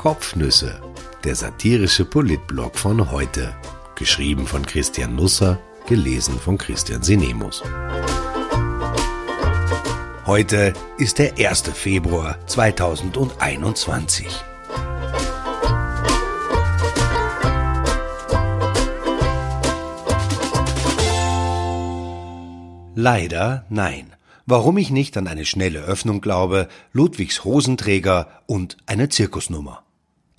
Kopfnüsse, der satirische Politblog von heute. Geschrieben von Christian Nusser, gelesen von Christian Sinemus. Heute ist der 1. Februar 2021. Leider nein. Warum ich nicht an eine schnelle Öffnung glaube, Ludwigs Hosenträger und eine Zirkusnummer.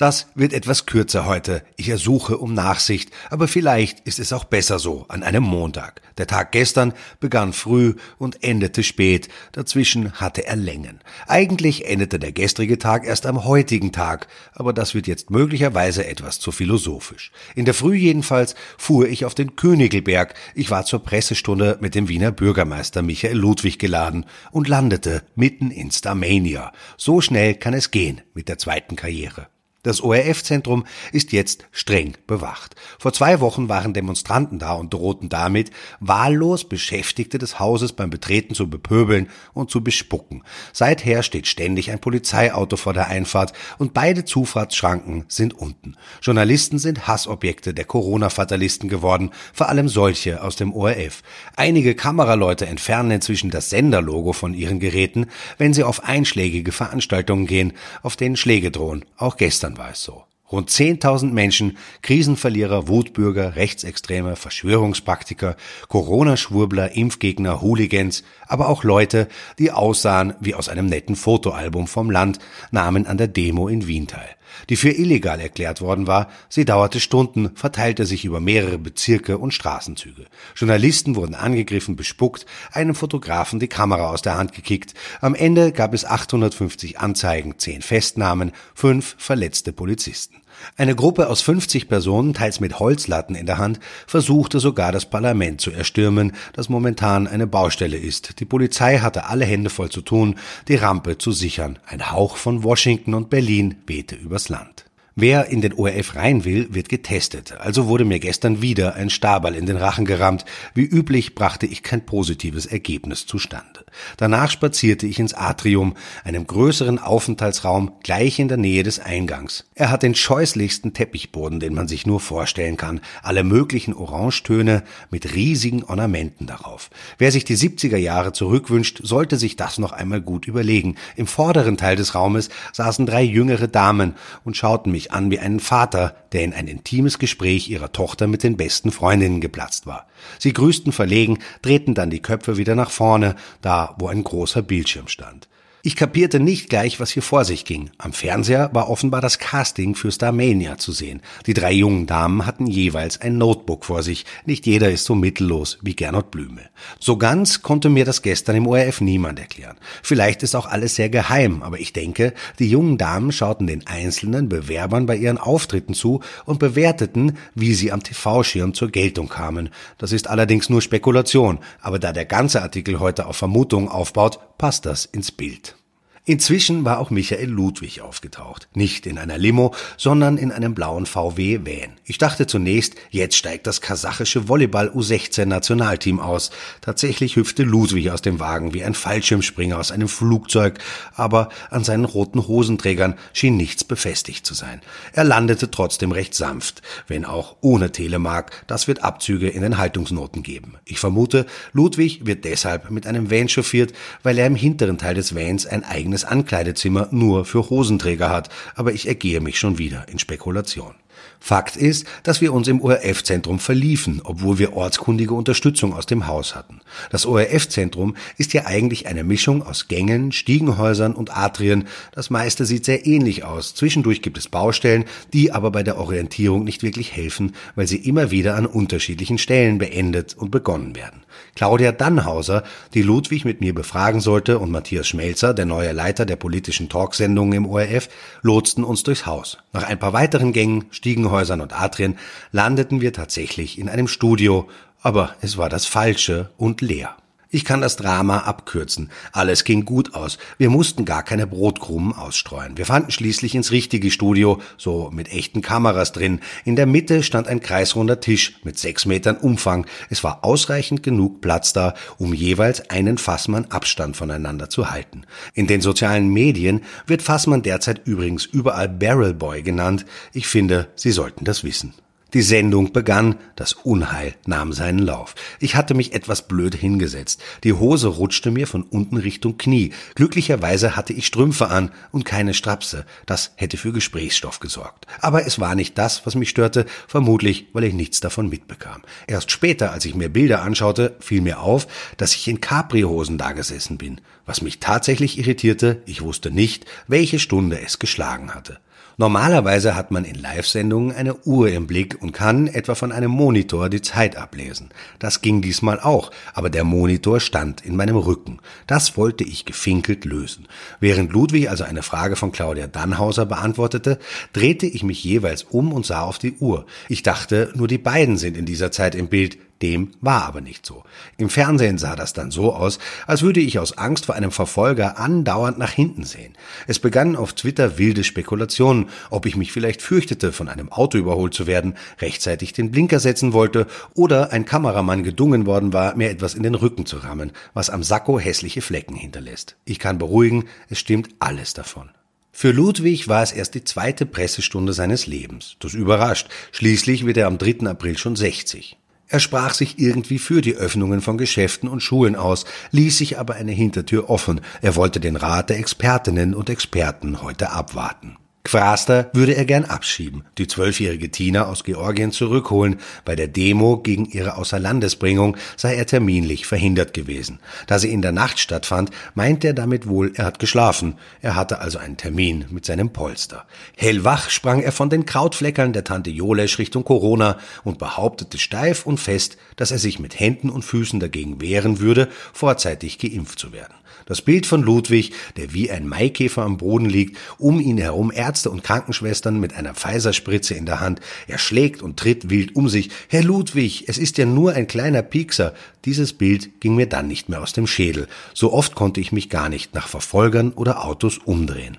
Das wird etwas kürzer heute. Ich ersuche um Nachsicht, aber vielleicht ist es auch besser so an einem Montag. Der Tag gestern begann früh und endete spät. Dazwischen hatte er Längen. Eigentlich endete der gestrige Tag erst am heutigen Tag, aber das wird jetzt möglicherweise etwas zu philosophisch. In der Früh jedenfalls fuhr ich auf den Königelberg. Ich war zur Pressestunde mit dem Wiener Bürgermeister Michael Ludwig geladen und landete mitten in Starmania. So schnell kann es gehen mit der zweiten Karriere. Das ORF-Zentrum ist jetzt streng bewacht. Vor zwei Wochen waren Demonstranten da und drohten damit, wahllos Beschäftigte des Hauses beim Betreten zu bepöbeln und zu bespucken. Seither steht ständig ein Polizeiauto vor der Einfahrt und beide Zufahrtsschranken sind unten. Journalisten sind Hassobjekte der Corona-Fatalisten geworden, vor allem solche aus dem ORF. Einige Kameraleute entfernen inzwischen das Senderlogo von ihren Geräten, wenn sie auf einschlägige Veranstaltungen gehen, auf denen Schläge drohen, auch gestern Gestern war es so. Rund 10.000 Menschen, Krisenverlierer, Wutbürger, Rechtsextreme, Verschwörungspraktiker, Corona-Schwurbler, Impfgegner, Hooligans, aber auch Leute, die aussahen wie aus einem netten Fotoalbum vom Land, nahmen an der Demo in Wien teil die für illegal erklärt worden war. Sie dauerte Stunden, verteilte sich über mehrere Bezirke und Straßenzüge. Journalisten wurden angegriffen, bespuckt, einem Fotografen die Kamera aus der Hand gekickt. Am Ende gab es 850 Anzeigen, 10 Festnahmen, 5 verletzte Polizisten. Eine Gruppe aus 50 Personen, teils mit Holzlatten in der Hand, versuchte sogar das Parlament zu erstürmen, das momentan eine Baustelle ist. Die Polizei hatte alle Hände voll zu tun, die Rampe zu sichern. Ein Hauch von Washington und Berlin wehte übers Land. Wer in den ORF rein will, wird getestet. Also wurde mir gestern wieder ein Stabal in den Rachen gerammt. Wie üblich brachte ich kein positives Ergebnis zustande. Danach spazierte ich ins Atrium, einem größeren Aufenthaltsraum gleich in der Nähe des Eingangs. Er hat den scheußlichsten Teppichboden, den man sich nur vorstellen kann. Alle möglichen Orangetöne mit riesigen Ornamenten darauf. Wer sich die 70er Jahre zurückwünscht, sollte sich das noch einmal gut überlegen. Im vorderen Teil des Raumes saßen drei jüngere Damen und schauten mich mich an wie einen Vater, der in ein intimes Gespräch ihrer Tochter mit den besten Freundinnen geplatzt war. Sie grüßten verlegen, drehten dann die Köpfe wieder nach vorne, da wo ein großer Bildschirm stand. Ich kapierte nicht gleich, was hier vor sich ging. Am Fernseher war offenbar das Casting für Starmania zu sehen. Die drei jungen Damen hatten jeweils ein Notebook vor sich. Nicht jeder ist so mittellos wie Gernot Blümel. So ganz konnte mir das gestern im ORF niemand erklären. Vielleicht ist auch alles sehr geheim, aber ich denke, die jungen Damen schauten den einzelnen Bewerbern bei ihren Auftritten zu und bewerteten, wie sie am TV-Schirm zur Geltung kamen. Das ist allerdings nur Spekulation, aber da der ganze Artikel heute auf Vermutungen aufbaut, passt das ins Bild. Inzwischen war auch Michael Ludwig aufgetaucht. Nicht in einer Limo, sondern in einem blauen VW Van. Ich dachte zunächst, jetzt steigt das kasachische Volleyball U16 Nationalteam aus. Tatsächlich hüpfte Ludwig aus dem Wagen wie ein Fallschirmspringer aus einem Flugzeug, aber an seinen roten Hosenträgern schien nichts befestigt zu sein. Er landete trotzdem recht sanft, wenn auch ohne Telemark. Das wird Abzüge in den Haltungsnoten geben. Ich vermute, Ludwig wird deshalb mit einem Van chauffiert, weil er im hinteren Teil des Vans ein eigenes eigenes Ankleidezimmer nur für Hosenträger hat, aber ich ergehe mich schon wieder in Spekulation. Fakt ist, dass wir uns im ORF-Zentrum verliefen, obwohl wir ortskundige Unterstützung aus dem Haus hatten. Das ORF-Zentrum ist ja eigentlich eine Mischung aus Gängen, Stiegenhäusern und Atrien. Das meiste sieht sehr ähnlich aus. Zwischendurch gibt es Baustellen, die aber bei der Orientierung nicht wirklich helfen, weil sie immer wieder an unterschiedlichen Stellen beendet und begonnen werden. Claudia Dannhauser, die Ludwig mit mir befragen sollte, und Matthias Schmelzer, der neue Leiter der politischen Talksendungen im ORF, lotsten uns durchs Haus. Nach ein paar weiteren Gängen, Stiegenhäusern und Atrien landeten wir tatsächlich in einem Studio, aber es war das falsche und leer. Ich kann das Drama abkürzen. Alles ging gut aus. Wir mussten gar keine Brotkrumen ausstreuen. Wir fanden schließlich ins richtige Studio, so mit echten Kameras drin. In der Mitte stand ein kreisrunder Tisch mit sechs Metern Umfang. Es war ausreichend genug Platz da, um jeweils einen Fassmann Abstand voneinander zu halten. In den sozialen Medien wird Fassmann derzeit übrigens überall Barrel Boy genannt. Ich finde, Sie sollten das wissen. Die Sendung begann, das Unheil nahm seinen Lauf. Ich hatte mich etwas blöd hingesetzt. Die Hose rutschte mir von unten Richtung Knie. Glücklicherweise hatte ich Strümpfe an und keine Strapse. Das hätte für Gesprächsstoff gesorgt. Aber es war nicht das, was mich störte, vermutlich, weil ich nichts davon mitbekam. Erst später, als ich mir Bilder anschaute, fiel mir auf, dass ich in Capri-Hosen dagesessen bin. Was mich tatsächlich irritierte, ich wusste nicht, welche Stunde es geschlagen hatte. Normalerweise hat man in Live-Sendungen eine Uhr im Blick und kann etwa von einem Monitor die Zeit ablesen. Das ging diesmal auch, aber der Monitor stand in meinem Rücken. Das wollte ich gefinkelt lösen. Während Ludwig also eine Frage von Claudia Dannhauser beantwortete, drehte ich mich jeweils um und sah auf die Uhr. Ich dachte, nur die beiden sind in dieser Zeit im Bild. Dem war aber nicht so. Im Fernsehen sah das dann so aus, als würde ich aus Angst vor einem Verfolger andauernd nach hinten sehen. Es begannen auf Twitter wilde Spekulationen, ob ich mich vielleicht fürchtete, von einem Auto überholt zu werden, rechtzeitig den Blinker setzen wollte oder ein Kameramann gedungen worden war, mir etwas in den Rücken zu rammen, was am Sakko hässliche Flecken hinterlässt. Ich kann beruhigen, es stimmt alles davon. Für Ludwig war es erst die zweite Pressestunde seines Lebens. Das überrascht. Schließlich wird er am 3. April schon 60. Er sprach sich irgendwie für die Öffnungen von Geschäften und Schulen aus, ließ sich aber eine Hintertür offen. Er wollte den Rat der Expertinnen und Experten heute abwarten. Quaster würde er gern abschieben, die zwölfjährige Tina aus Georgien zurückholen. Bei der Demo gegen ihre Außerlandesbringung sei er terminlich verhindert gewesen. Da sie in der Nacht stattfand, meint er damit wohl, er hat geschlafen. Er hatte also einen Termin mit seinem Polster. Hellwach sprang er von den Krautfleckern der Tante Jolesch Richtung Corona und behauptete steif und fest, dass er sich mit Händen und Füßen dagegen wehren würde, vorzeitig geimpft zu werden. Das Bild von Ludwig, der wie ein Maikäfer am Boden liegt, um ihn herum Ärzte und Krankenschwestern mit einer Pfeiserspritze in der Hand. Er schlägt und tritt wild um sich. Herr Ludwig, es ist ja nur ein kleiner Piekser. Dieses Bild ging mir dann nicht mehr aus dem Schädel. So oft konnte ich mich gar nicht nach Verfolgern oder Autos umdrehen.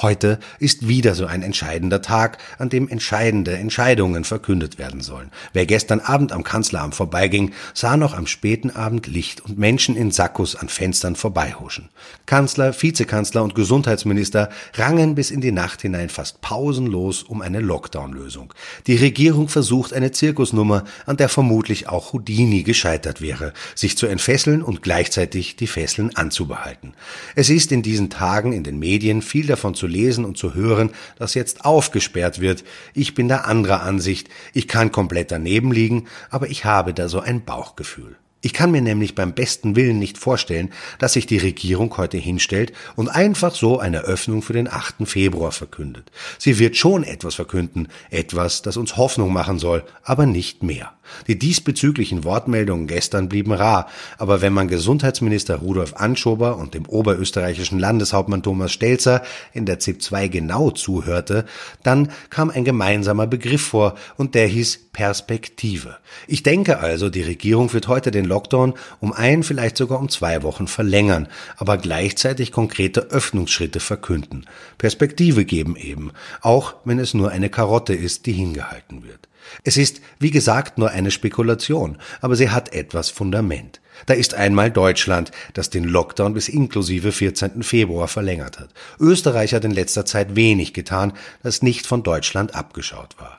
Heute ist wieder so ein entscheidender Tag, an dem entscheidende Entscheidungen verkündet werden sollen. Wer gestern Abend am Kanzleramt vorbeiging, sah noch am späten Abend Licht und Menschen in Sackos an Fenstern vorbeihuschen. Kanzler, Vizekanzler und Gesundheitsminister rangen bis in die Nacht hinein fast pausenlos um eine Lockdown-Lösung. Die Regierung versucht eine Zirkusnummer, an der vermutlich auch Houdini gescheitert wäre, sich zu entfesseln und gleichzeitig die Fesseln anzubehalten. Es ist in diesen Tagen in den Medien viel davon zu lesen und zu hören, dass jetzt aufgesperrt wird. Ich bin da anderer Ansicht. Ich kann komplett daneben liegen, aber ich habe da so ein Bauchgefühl. Ich kann mir nämlich beim besten Willen nicht vorstellen, dass sich die Regierung heute hinstellt und einfach so eine Öffnung für den 8. Februar verkündet. Sie wird schon etwas verkünden, etwas, das uns Hoffnung machen soll, aber nicht mehr. Die diesbezüglichen Wortmeldungen gestern blieben rar, aber wenn man Gesundheitsminister Rudolf Anschober und dem oberösterreichischen Landeshauptmann Thomas Stelzer in der ZIP 2 genau zuhörte, dann kam ein gemeinsamer Begriff vor und der hieß Perspektive. Ich denke also, die Regierung wird heute den Lockdown um ein, vielleicht sogar um zwei Wochen verlängern, aber gleichzeitig konkrete Öffnungsschritte verkünden. Perspektive geben eben, auch wenn es nur eine Karotte ist, die hingehalten wird. Es ist, wie gesagt, nur eine Spekulation, aber sie hat etwas Fundament. Da ist einmal Deutschland, das den Lockdown bis inklusive 14. Februar verlängert hat. Österreich hat in letzter Zeit wenig getan, das nicht von Deutschland abgeschaut war.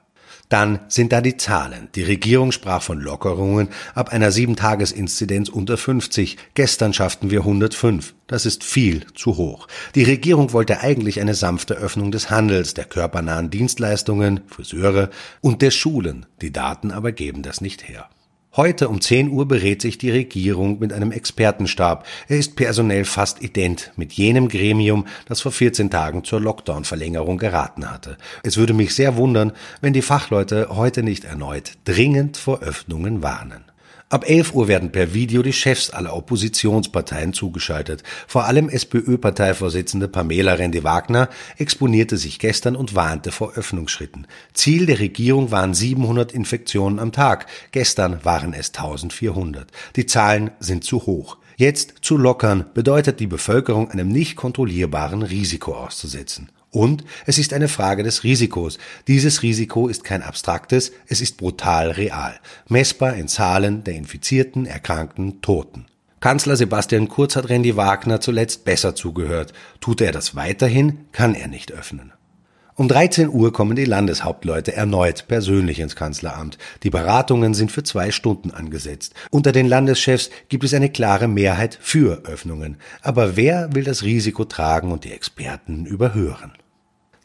Dann sind da die Zahlen. Die Regierung sprach von Lockerungen ab einer 7-Tages-Inzidenz unter 50. Gestern schafften wir 105. Das ist viel zu hoch. Die Regierung wollte eigentlich eine sanfte Öffnung des Handels, der körpernahen Dienstleistungen, Friseure und der Schulen. Die Daten aber geben das nicht her. Heute um 10 Uhr berät sich die Regierung mit einem Expertenstab. Er ist personell fast ident mit jenem Gremium, das vor 14 Tagen zur Lockdown-Verlängerung geraten hatte. Es würde mich sehr wundern, wenn die Fachleute heute nicht erneut dringend vor Öffnungen warnen. Ab 11 Uhr werden per Video die Chefs aller Oppositionsparteien zugeschaltet. Vor allem SPÖ-Parteivorsitzende Pamela Rendi-Wagner exponierte sich gestern und warnte vor Öffnungsschritten. Ziel der Regierung waren 700 Infektionen am Tag. Gestern waren es 1400. Die Zahlen sind zu hoch. Jetzt zu lockern bedeutet die Bevölkerung einem nicht kontrollierbaren Risiko auszusetzen. Und es ist eine Frage des Risikos. Dieses Risiko ist kein abstraktes, es ist brutal real, messbar in Zahlen der Infizierten, Erkrankten, Toten. Kanzler Sebastian Kurz hat Randy Wagner zuletzt besser zugehört. Tut er das weiterhin, kann er nicht öffnen. Um 13 Uhr kommen die Landeshauptleute erneut persönlich ins Kanzleramt. Die Beratungen sind für zwei Stunden angesetzt. Unter den Landeschefs gibt es eine klare Mehrheit für Öffnungen. Aber wer will das Risiko tragen und die Experten überhören?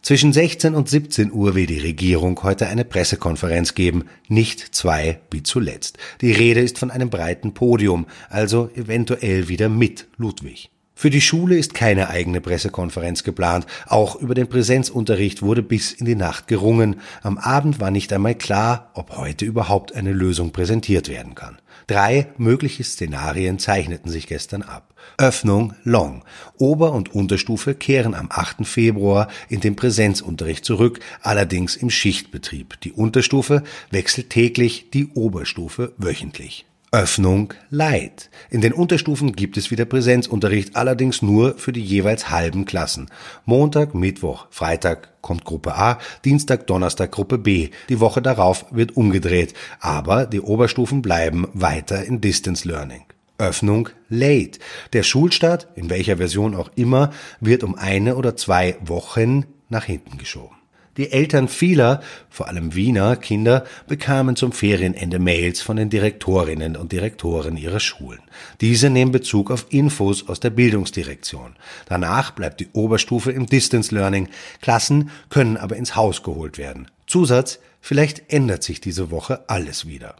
Zwischen 16 und 17 Uhr will die Regierung heute eine Pressekonferenz geben, nicht zwei wie zuletzt. Die Rede ist von einem breiten Podium, also eventuell wieder mit Ludwig. Für die Schule ist keine eigene Pressekonferenz geplant. Auch über den Präsenzunterricht wurde bis in die Nacht gerungen. Am Abend war nicht einmal klar, ob heute überhaupt eine Lösung präsentiert werden kann. Drei mögliche Szenarien zeichneten sich gestern ab. Öffnung Long. Ober- und Unterstufe kehren am 8. Februar in den Präsenzunterricht zurück, allerdings im Schichtbetrieb. Die Unterstufe wechselt täglich, die Oberstufe wöchentlich. Öffnung Light. In den Unterstufen gibt es wieder Präsenzunterricht, allerdings nur für die jeweils halben Klassen. Montag, Mittwoch, Freitag kommt Gruppe A, Dienstag, Donnerstag Gruppe B. Die Woche darauf wird umgedreht, aber die Oberstufen bleiben weiter in Distance Learning. Öffnung Late. Der Schulstart, in welcher Version auch immer, wird um eine oder zwei Wochen nach hinten geschoben. Die Eltern vieler, vor allem Wiener Kinder, bekamen zum Ferienende Mails von den Direktorinnen und Direktoren ihrer Schulen. Diese nehmen Bezug auf Infos aus der Bildungsdirektion. Danach bleibt die Oberstufe im Distance Learning. Klassen können aber ins Haus geholt werden. Zusatz, vielleicht ändert sich diese Woche alles wieder.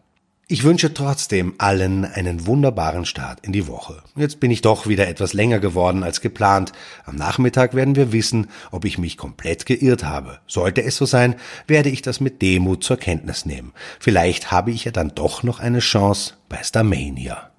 Ich wünsche trotzdem allen einen wunderbaren Start in die Woche. Jetzt bin ich doch wieder etwas länger geworden als geplant. Am Nachmittag werden wir wissen, ob ich mich komplett geirrt habe. Sollte es so sein, werde ich das mit Demut zur Kenntnis nehmen. Vielleicht habe ich ja dann doch noch eine Chance bei Starmania.